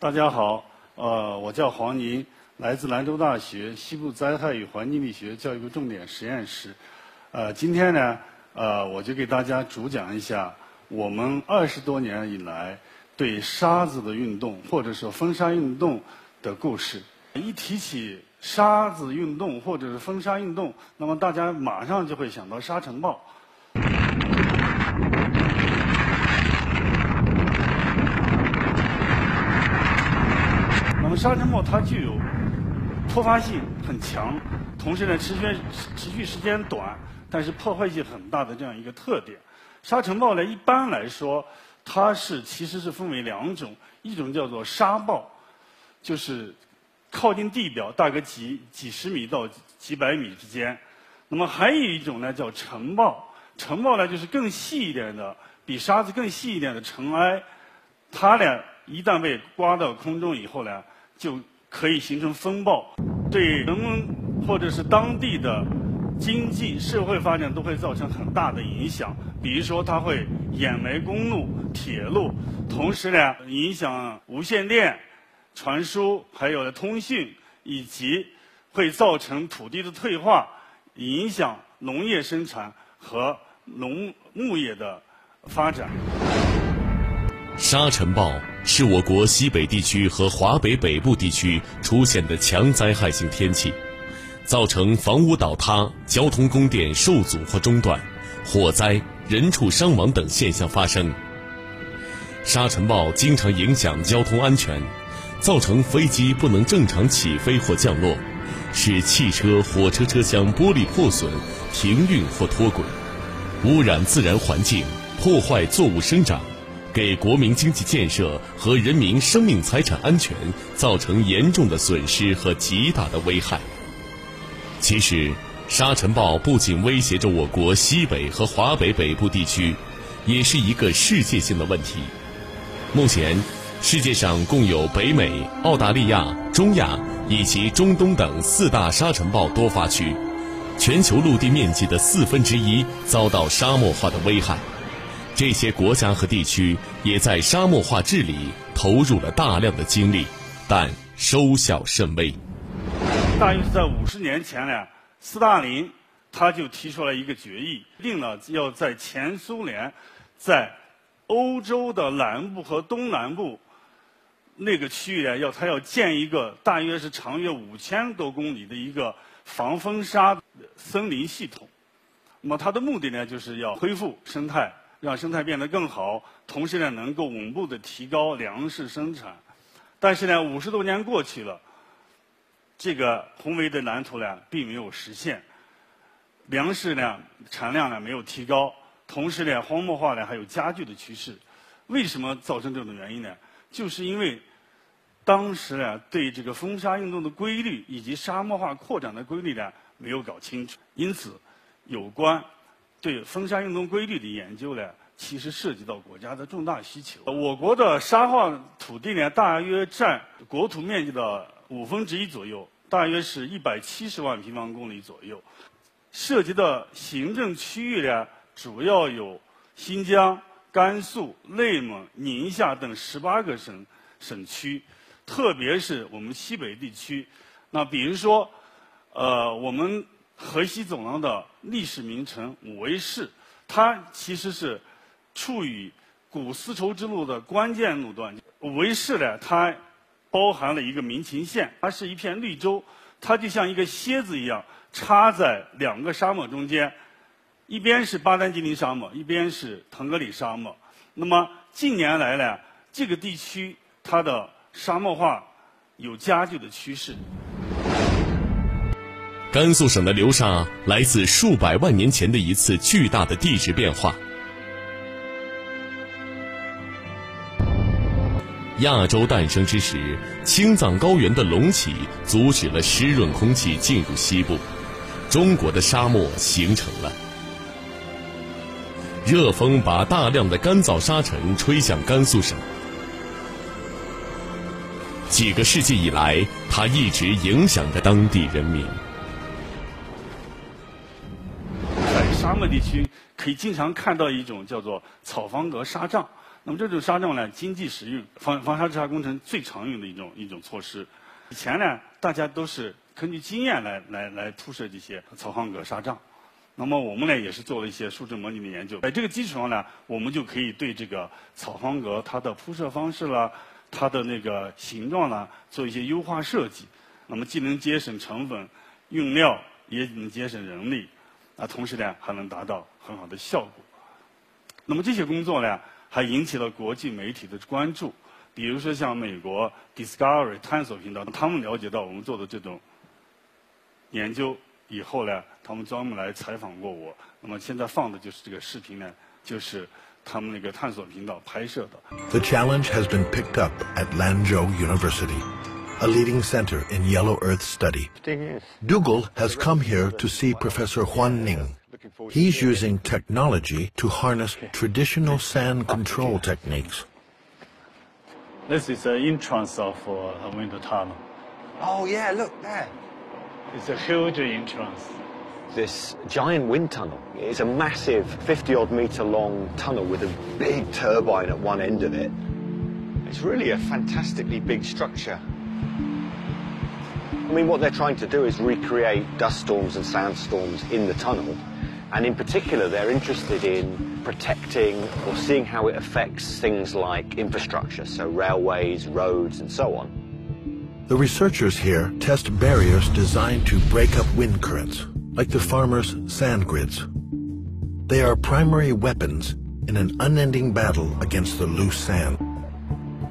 大家好，呃，我叫黄宁，来自兰州大学西部灾害与环境力学教育部重点实验室。呃，今天呢，呃，我就给大家主讲一下我们二十多年以来对沙子的运动，或者说风沙运动的故事。一提起沙子运动或者是风沙运动，那么大家马上就会想到沙尘暴。沙尘暴它具有突发性很强，同时呢持续持续时间短，但是破坏性很大的这样一个特点。沙尘暴呢一般来说，它是其实是分为两种，一种叫做沙暴，就是靠近地表大概几几十米到几百米之间。那么还有一种呢叫尘暴，尘暴呢就是更细一点的，比沙子更细一点的尘埃，它俩一旦被刮到空中以后呢。就可以形成风暴，对人们或者是当地的经济社会发展都会造成很大的影响。比如说，它会掩埋公路、铁路，同时呢，影响无线电传输，还有通讯，以及会造成土地的退化，影响农业生产和农牧业的发展。沙尘暴是我国西北地区和华北北部地区出现的强灾害性天气，造成房屋倒塌、交通供电受阻或中断、火灾、人畜伤亡等现象发生。沙尘暴经常影响交通安全，造成飞机不能正常起飞或降落，使汽车、火车车厢玻璃破损、停运或脱轨，污染自然环境，破坏作物生长。给国民经济建设和人民生命财产安全造成严重的损失和极大的危害。其实，沙尘暴不仅威胁着我国西北和华北北部地区，也是一个世界性的问题。目前，世界上共有北美、澳大利亚、中亚以及中东等四大沙尘暴多发区，全球陆地面积的四分之一遭到沙漠化的危害。这些国家和地区也在沙漠化治理投入了大量的精力，但收效甚微。大约是在五十年前呢，斯大林他就提出了一个决议，定了要在前苏联，在欧洲的南部和东南部那个区域呢，要他要建一个大约是长约五千多公里的一个防风沙森林系统。那么它的目的呢，就是要恢复生态。让生态变得更好，同时呢，能够稳步的提高粮食生产。但是呢，五十多年过去了，这个宏伟的蓝图呢，并没有实现。粮食呢，产量呢没有提高，同时呢，荒漠化呢还有加剧的趋势。为什么造成这种原因呢？就是因为当时呢，对这个风沙运动的规律以及沙漠化扩展的规律呢，没有搞清楚。因此，有关。对风沙运动规律的研究呢，其实涉及到国家的重大需求。我国的沙化土地呢，大约占国土面积的五分之一左右，大约是一百七十万平方公里左右。涉及的行政区域呢，主要有新疆、甘肃、内蒙、宁夏等十八个省省区，特别是我们西北地区。那比如说，呃，我们。河西走廊的历史名城武威市，它其实是处于古丝绸之路的关键路段。武威市呢，它包含了一个民勤县，它是一片绿洲，它就像一个蝎子一样插在两个沙漠中间，一边是巴丹吉林沙漠，一边是腾格里沙漠。那么近年来呢，这个地区它的沙漠化有加剧的趋势。甘肃省的流沙来自数百万年前的一次巨大的地质变化。亚洲诞生之时，青藏高原的隆起阻止了湿润空气进入西部，中国的沙漠形成了。热风把大量的干燥沙尘吹向甘肃省，几个世纪以来，它一直影响着当地人民。地区可以经常看到一种叫做草方格沙障，那么这种沙罩呢，经济实用，防防沙治沙工程最常用的一种一种措施。以前呢，大家都是根据经验来来来铺设这些草方格沙帐。那么我们呢，也是做了一些数值模拟的研究，在这个基础上呢，我们就可以对这个草方格它的铺设方式啦、它的那个形状啦，做一些优化设计。那么既能节省成本、用料，也能节省人力，啊，同时呢，还能达到很好的效果。那么这些工作呢，还引起了国际媒体的关注。比如说像美国 Discovery 探索频道，他们了解到我们做的这种研究以后呢，他们专门来采访过我。那么现在放的就是这个视频呢，就是他们那个探索频道拍摄的。The challenge has been picked up at Lanzhou University, a leading center in yellow earth study. Dougal has come here to see Professor Huan Ning. He's using technology to harness traditional sand control techniques. This is the entrance of uh, a wind tunnel. Oh yeah, look there. It's a huge entrance. This giant wind tunnel. It's a massive 50 odd meter long tunnel with a big turbine at one end of it. It's really a fantastically big structure. I mean, what they're trying to do is recreate dust storms and sandstorms in the tunnel. And in particular, they're interested in protecting or seeing how it affects things like infrastructure, so railways, roads, and so on. The researchers here test barriers designed to break up wind currents, like the farmers' sand grids. They are primary weapons in an unending battle against the loose sand.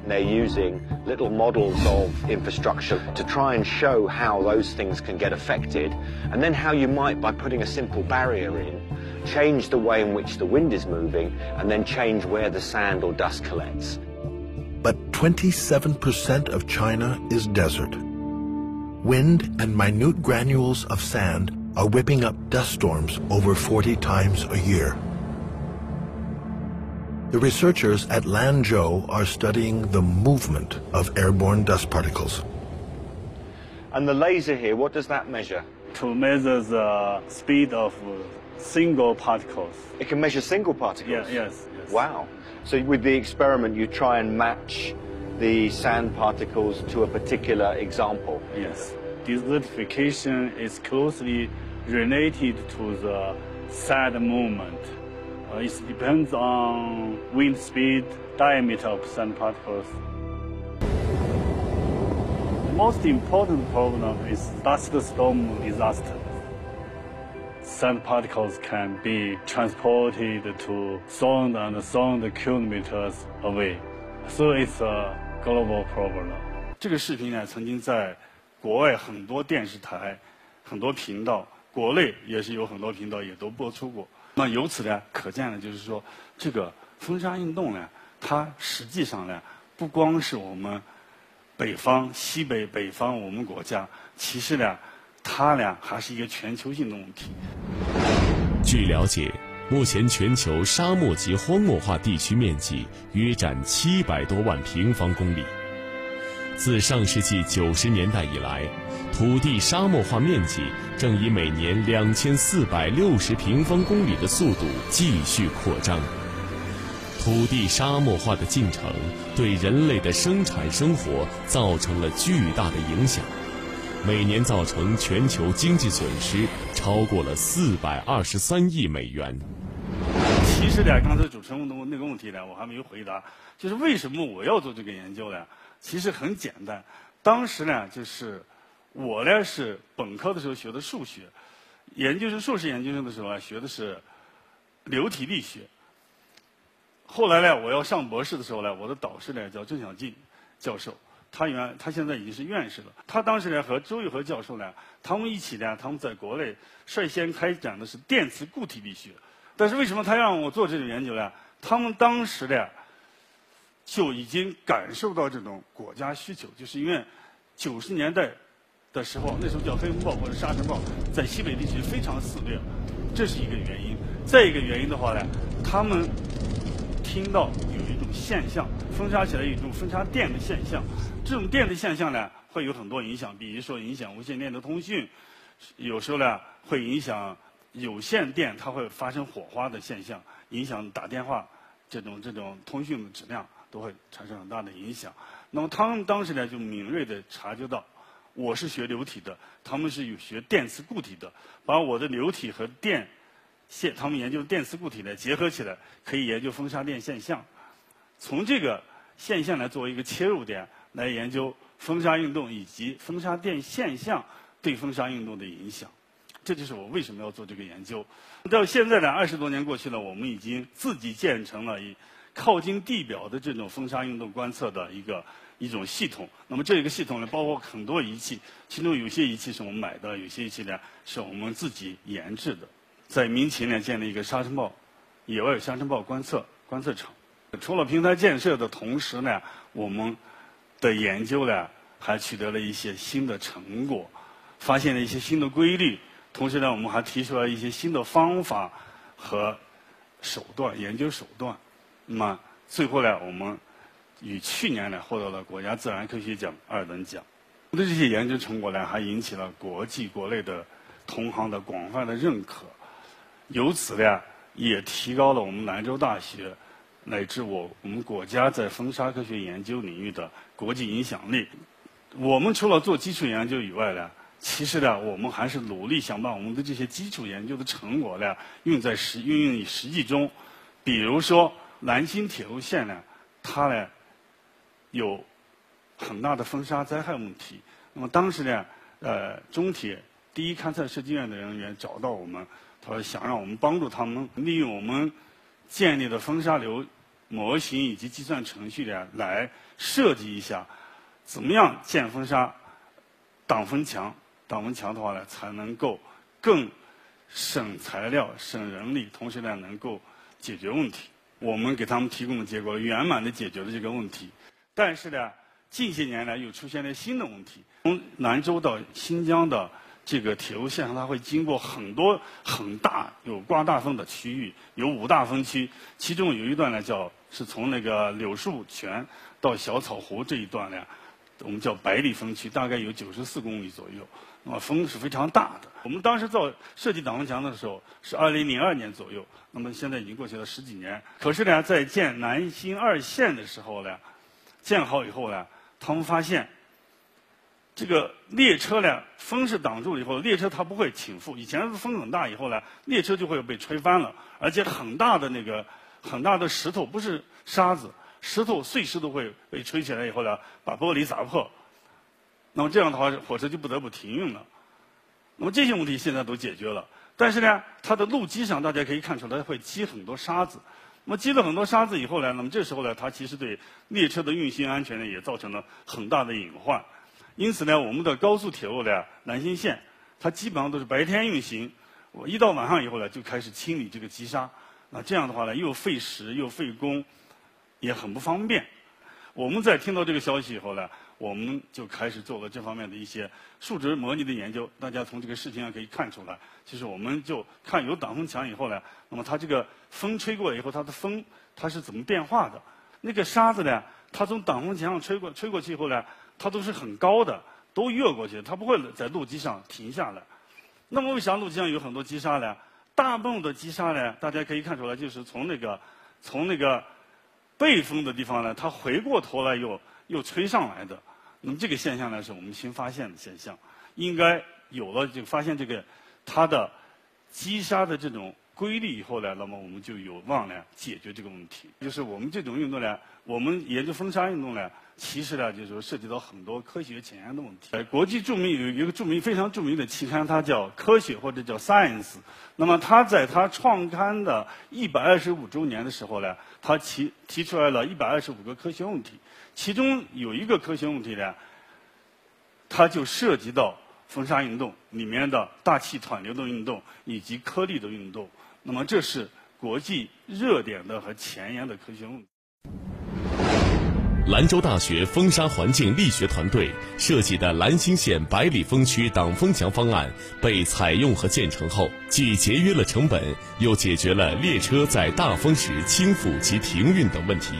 They're using little models of infrastructure to try and show how those things can get affected, and then how you might, by putting a simple barrier in, change the way in which the wind is moving, and then change where the sand or dust collects. But 27% of China is desert. Wind and minute granules of sand are whipping up dust storms over 40 times a year. The researchers at Lanzhou are studying the movement of airborne dust particles. And the laser here, what does that measure? To measure the speed of uh, single particles. It can measure single particles? Yeah, yes, yes. Wow. So with the experiment, you try and match the sand particles to a particular example? Yes. Desertification is closely related to the sand movement. Uh, it depends on wind speed, diameter of sand particles. The most important problem is dust storm disaster. Sand particles can be transported to thousands and thousands of kilometers away. So it's a global problem. 这个视频呢，曾经在国外很多电视台、很多频道，国内也是有很多频道也都播出过。 那由此呢，可见呢，就是说，这个风沙运动呢，它实际上呢，不光是我们北方、西北、北方我们国家，其实呢，它呢还是一个全球性的问题。据了解，目前全球沙漠及荒漠化地区面积约占七百多万平方公里。自上世纪九十年代以来，土地沙漠化面积正以每年两千四百六十平方公里的速度继续扩张。土地沙漠化的进程对人类的生产生活造成了巨大的影响，每年造成全球经济损失超过了四百二十三亿美元。其实呢，刚才主持人问的那个问题呢，我还没有回答，就是为什么我要做这个研究呢？其实很简单，当时呢，就是我呢是本科的时候学的数学，研究生、硕士研究生的时候啊学的是流体力学。后来呢，我要上博士的时候呢，我的导师呢叫郑小进教授，他原他现在已经是院士了。他当时呢和周玉和教授呢，他们一起呢，他们在国内率先开展的是电磁固体力学。但是为什么他让我做这种研究呢？他们当时呢。就已经感受到这种国家需求，就是因为九十年代的时候，那时候叫黑风暴或者沙尘暴，在西北地区非常肆虐，这是一个原因。再一个原因的话呢，他们听到有一种现象，风沙起来有一种风沙电的现象，这种电的现象呢，会有很多影响，比如说影响无线电的通讯，有时候呢会影响有线电，它会发生火花的现象，影响打电话。这种这种通讯的质量都会产生很大的影响。那么他们当时呢就敏锐地察觉到，我是学流体的，他们是有学电磁固体的，把我的流体和电线，他们研究电磁固体呢结合起来，可以研究风沙电现象。从这个现象来作为一个切入点来研究风沙运动以及风沙电现象对风沙运动的影响。这就是我为什么要做这个研究。到现在呢，二十多年过去了，我们已经自己建成了以靠近地表的这种风沙运动观测的一个一种系统。那么这一个系统呢，包括很多仪器，其中有些仪器是我们买的，有些仪器呢是我们自己研制的。在民勤呢，建立一个沙尘暴野外沙尘暴观测观测场。除了平台建设的同时呢，我们的研究呢还取得了一些新的成果，发现了一些新的规律。同时呢，我们还提出了一些新的方法和手段研究手段。那么最后呢，我们于去年呢获得了国家自然科学奖二等奖。我的这些研究成果呢，还引起了国际国内的同行的广泛的认可。由此呢，也提高了我们兰州大学乃至我我们国家在风沙科学研究领域的国际影响力。我们除了做基础研究以外呢，其实呢，我们还是努力想把我们的这些基础研究的成果呢，用在实运用于实际中。比如说，兰新铁路线呢，它呢有很大的风沙灾害问题。那么当时呢，呃，中铁第一勘测设计院的人员找到我们，他说想让我们帮助他们利用我们建立的风沙流模型以及计算程序呢，来设计一下怎么样建风沙挡风墙。挡风墙的话呢，才能够更省材料、省人力，同时呢，能够解决问题。我们给他们提供的结果，圆满的解决了这个问题。但是呢，近些年来又出现了新的问题。从兰州到新疆的这个铁路线上，它会经过很多很大有刮大风的区域，有五大风区。其中有一段呢，叫是从那个柳树泉到小草湖这一段呢，我们叫百里风区，大概有九十四公里左右。那么，风是非常大的。我们当时造设计挡风墙的时候是二零零二年左右，那么现在已经过去了十几年。可是呢，在建南新二线的时候呢，建好以后呢，他们发现这个列车呢，风是挡住了以后，列车它不会倾覆。以前风很大以后呢，列车就会被吹翻了，而且很大的那个很大的石头，不是沙子，石头碎石都会被吹起来以后呢，把玻璃砸破。那么这样的话，火车就不得不停运了。那么这些问题现在都解决了，但是呢，它的路基上大家可以看出来会积很多沙子。那么积了很多沙子以后呢，那么这时候呢，它其实对列车的运行安全呢也造成了很大的隐患。因此呢，我们的高速铁路呢，兰新线，它基本上都是白天运行，我一到晚上以后呢，就开始清理这个积沙。那这样的话呢，又费时又费工，也很不方便。我们在听到这个消息以后呢。我们就开始做了这方面的一些数值模拟的研究。大家从这个视频上可以看出来，其实我们就看有挡风墙以后呢，那么它这个风吹过以后，它的风它是怎么变化的？那个沙子呢，它从挡风墙上吹过吹过去以后呢，它都是很高的，都越过去，它不会在路基上停下来。那么为啥路基上有很多积沙呢？大部分的积沙呢，大家可以看出来，就是从那个从那个背风的地方呢，它回过头来又又吹上来的。那么这个现象呢，是我们新发现的现象，应该有了就发现这个它的击杀的这种规律以后呢，那么我们就有望呢解决这个问题。就是我们这种运动呢，我们研究风沙运动呢，其实呢就是说涉及到很多科学前沿的问题。呃，国际著名有一个著名非常著名的期刊，它叫《科学》或者叫《Science》。那么它在它创刊的一百二十五周年的时候呢，它提提出来了一百二十五个科学问题。其中有一个科学问题呢，它就涉及到风沙运动里面的大气湍流的运动以及颗粒的运动。那么这是国际热点的和前沿的科学问题。兰州大学风沙环境力学团队设计的兰新县百里风区挡风墙方案被采用和建成后，既节约了成本，又解决了列车在大风时倾覆及停运等问题。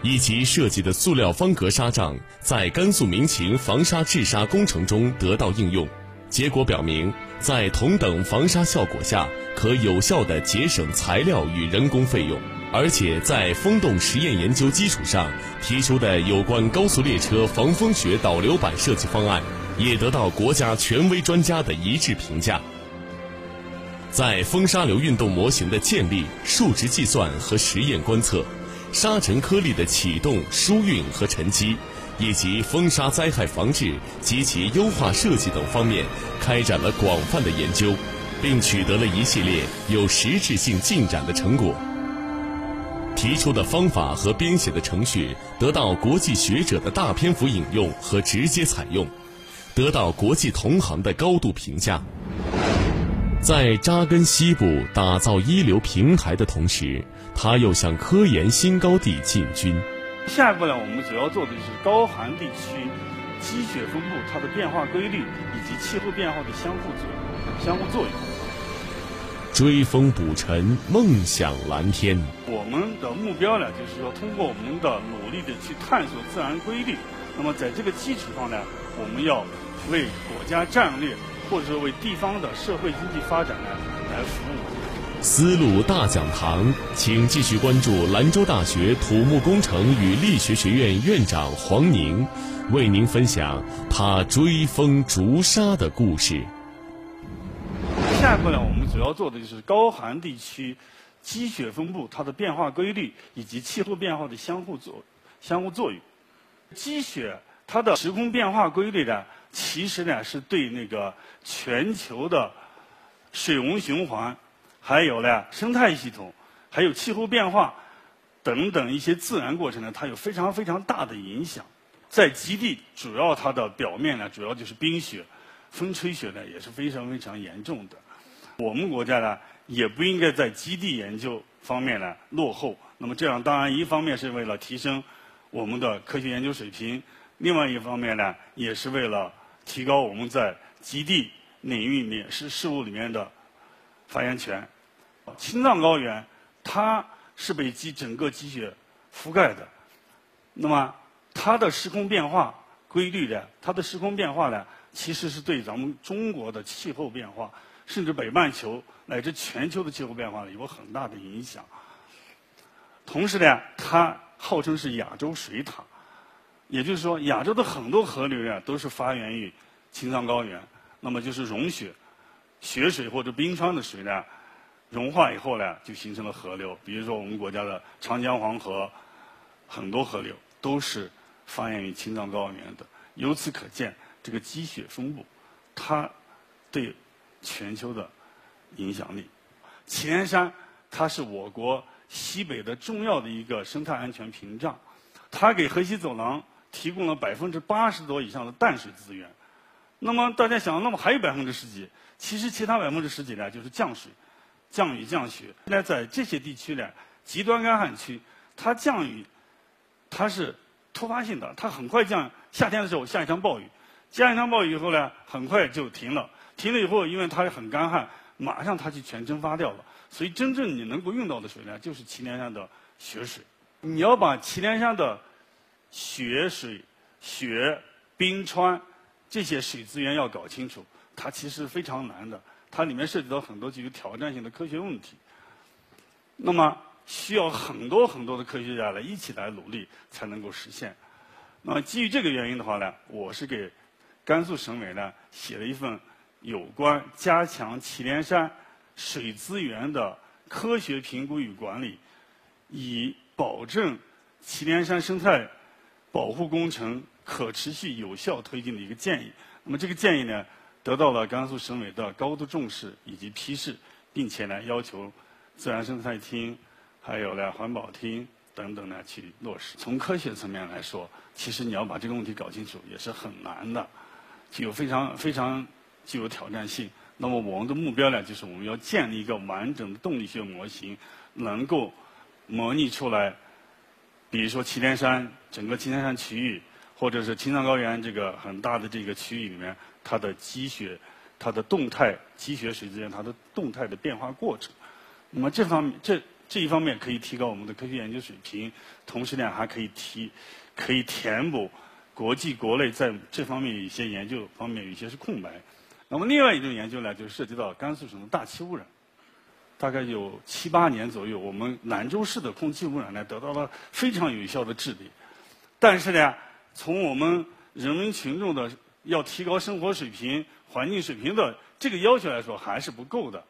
以及设计的塑料方格纱帐，在甘肃民勤防沙治沙工程中得到应用，结果表明，在同等防沙效果下，可有效地节省材料与人工费用。而且在风洞实验研究基础上提出的有关高速列车防风雪导流板设计方案，也得到国家权威专家的一致评价。在风沙流运动模型的建立、数值计算和实验观测，沙尘颗粒的启动、疏运和沉积，以及风沙灾害防治及其优化设计等方面，开展了广泛的研究，并取得了一系列有实质性进展的成果。提出的方法和编写的程序得到国际学者的大篇幅引用和直接采用，得到国际同行的高度评价。在扎根西部、打造一流平台的同时，他又向科研新高地进军。下一步呢，我们主要做的就是高寒地区积雪分布它的变化规律以及气候变化的相互作相互作用。追风捕尘，梦想蓝天。我们的目标呢，就是说通过我们的努力的去探索自然规律。那么在这个基础上呢，我们要为国家战略。或者说为地方的社会经济发展呢来服务。丝路大讲堂，请继续关注兰州大学土木工程与力学学院院长黄宁，为您分享他追风逐沙的故事。下一步呢，我们主要做的就是高寒地区积雪分布它的变化规律以及气候变化的相互作相互作用。积雪它的时空变化规律呢？其实呢，是对那个全球的水文循环，还有呢生态系统，还有气候变化等等一些自然过程呢，它有非常非常大的影响。在极地，主要它的表面呢，主要就是冰雪，风吹雪呢也是非常非常严重的。我们国家呢，也不应该在基地研究方面呢落后。那么这样，当然一方面是为了提升我们的科学研究水平，另外一方面呢，也是为了。提高我们在极地领域里面是事物里面的发言权。青藏高原它是被积整个积雪覆盖的，那么它的时空变化规律呢？它的时空变化呢，其实是对咱们中国的气候变化，甚至北半球乃至全球的气候变化呢有很大的影响。同时呢，它号称是亚洲水塔。也就是说，亚洲的很多河流呀，都是发源于青藏高原。那么就是融雪、雪水或者冰川的水呢，融化以后呢，就形成了河流。比如说我们国家的长江、黄河，很多河流都是发源于青藏高原的。由此可见，这个积雪分布，它对全球的影响力。祁连山，它是我国西北的重要的一个生态安全屏障，它给河西走廊。提供了百分之八十多以上的淡水资源，那么大家想，那么还有百分之十几？其实其他百分之十几呢，就是降水、降雨、降雪。现在在这些地区呢，极端干旱区，它降雨，它是突发性的，它很快降。夏天的时候下一场暴雨，下一场暴雨以后呢，很快就停了。停了以后，因为它很干旱，马上它就全蒸发掉了。所以真正你能够用到的水呢，就是祁连山的雪水。你要把祁连山的雪水、雪、冰川这些水资源要搞清楚，它其实非常难的。它里面涉及到很多具有挑战性的科学问题，那么需要很多很多的科学家来一起来努力才能够实现。那么基于这个原因的话呢，我是给甘肃省委呢写了一份有关加强祁连山水资源的科学评估与管理，以保证祁连山生态。保护工程可持续有效推进的一个建议。那么这个建议呢，得到了甘肃省委的高度重视以及批示，并且呢要求自然生态厅、还有呢环保厅等等呢去落实。从科学层面来说，其实你要把这个问题搞清楚也是很难的，具有非常非常具有挑战性。那么我们的目标呢，就是我们要建立一个完整的动力学模型，能够模拟出来。比如说祁连山整个祁连山区域，或者是青藏高原这个很大的这个区域里面，它的积雪、它的动态积雪水资源、它的动态的变化过程。那么这方面，这这一方面可以提高我们的科学研究水平，同时呢还可以提，可以填补国际国内在这方面有一些研究方面有一些是空白。那么另外一种研究呢，就涉及到甘肃省的大气污染。大概有七八年左右，我们兰州市的空气污染呢得到了非常有效的治理。但是呢，从我们人民群众的要提高生活水平、环境水平的这个要求来说，还是不够的。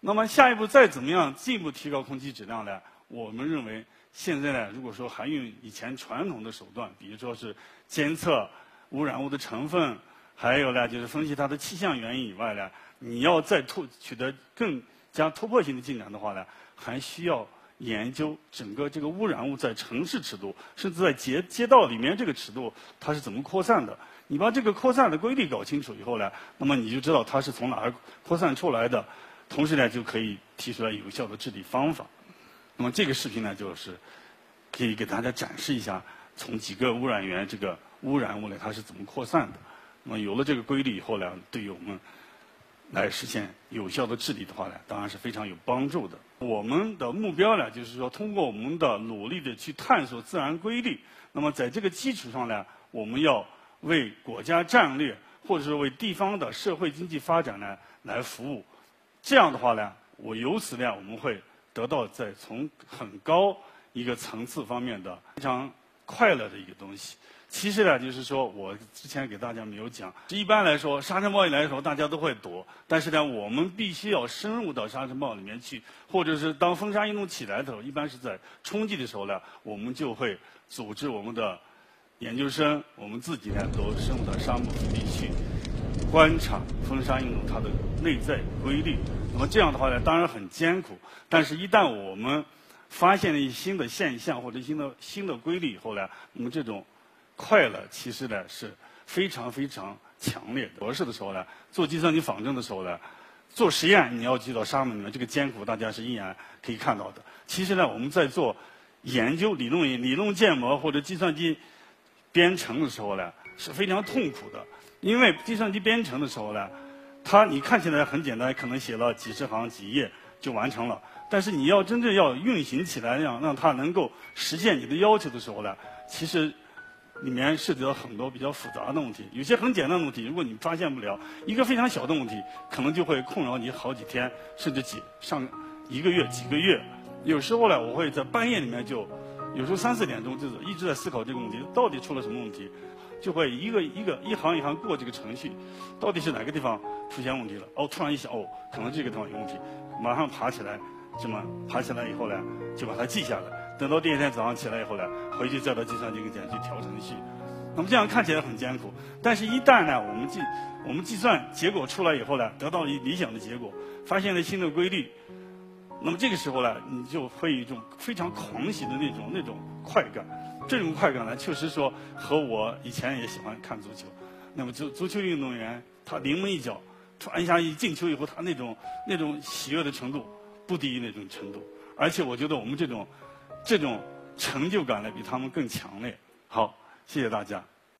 那么下一步再怎么样进一步提高空气质量呢？我们认为现在呢，如果说还用以前传统的手段，比如说是监测污染物的成分，还有呢就是分析它的气象原因以外呢，你要再突取得更加突破性的进展的话呢，还需要研究整个这个污染物在城市尺度，甚至在街街道里面这个尺度它是怎么扩散的。你把这个扩散的规律搞清楚以后呢，那么你就知道它是从哪儿扩散出来的。同时呢，就可以提出来有效的治理方法。那么这个视频呢，就是可以给大家展示一下，从几个污染源这个污染物呢，它是怎么扩散的。那么有了这个规律以后呢，对于我们来实现有效的治理的话呢，当然是非常有帮助的。我们的目标呢，就是说通过我们的努力的去探索自然规律，那么在这个基础上呢，我们要为国家战略或者是为地方的社会经济发展呢来服务。这样的话呢，我由此呢，我们会得到在从很高一个层次方面的非常快乐的一个东西。其实呢，就是说我之前给大家没有讲，一般来说沙尘暴一来的时候，大家都会躲，但是呢，我们必须要深入到沙尘暴里面去，或者是当风沙运动起来的时候，一般是在冲击的时候呢，我们就会组织我们的研究生，我们自己呢，都深入到沙漠地区。观察风沙运动它的内在规律，那么这样的话呢，当然很艰苦。但是，一旦我们发现了一些新的现象或者新的新的规律以后呢，那么这种快乐其实呢是非常非常强烈的。博士的时候呢，做计算机仿真的时候呢，做实验你要记到沙漠里面这个艰苦，大家是一眼可以看到的。其实呢，我们在做研究理论理论建模或者计算机编程的时候呢，是非常痛苦的。因为计算机编程的时候呢，它你看起来很简单，可能写了几十行几页就完成了。但是你要真正要运行起来，让让它能够实现你的要求的时候呢，其实里面涉及到很多比较复杂的问题。有些很简单的问题，如果你发现不了，一个非常小的问题，可能就会困扰你好几天，甚至几上一个月、几个月。有时候呢，我会在半夜里面就，有时候三四点钟就是一直在思考这个问题，到底出了什么问题。就会一个一个一行一行过这个程序，到底是哪个地方出现问题了？哦，突然一想，哦，可能这个地方有问题，马上爬起来，这么爬起来以后呢，就把它记下来。等到第二天早上起来以后呢，回去再到计算机跟前去调程序。那么这样看起来很艰苦，但是一旦呢，我们计我们计算结果出来以后呢，得到一理想的结果，发现了新的规律，那么这个时候呢，你就会有一种非常狂喜的那种那种快感。这种快感呢，确实说和我以前也喜欢看足球。那么足足球运动员，他临门一脚，传一下一进球以后，他那种那种喜悦的程度，不低于那种程度。而且我觉得我们这种这种成就感呢，比他们更强烈。好，谢谢大家。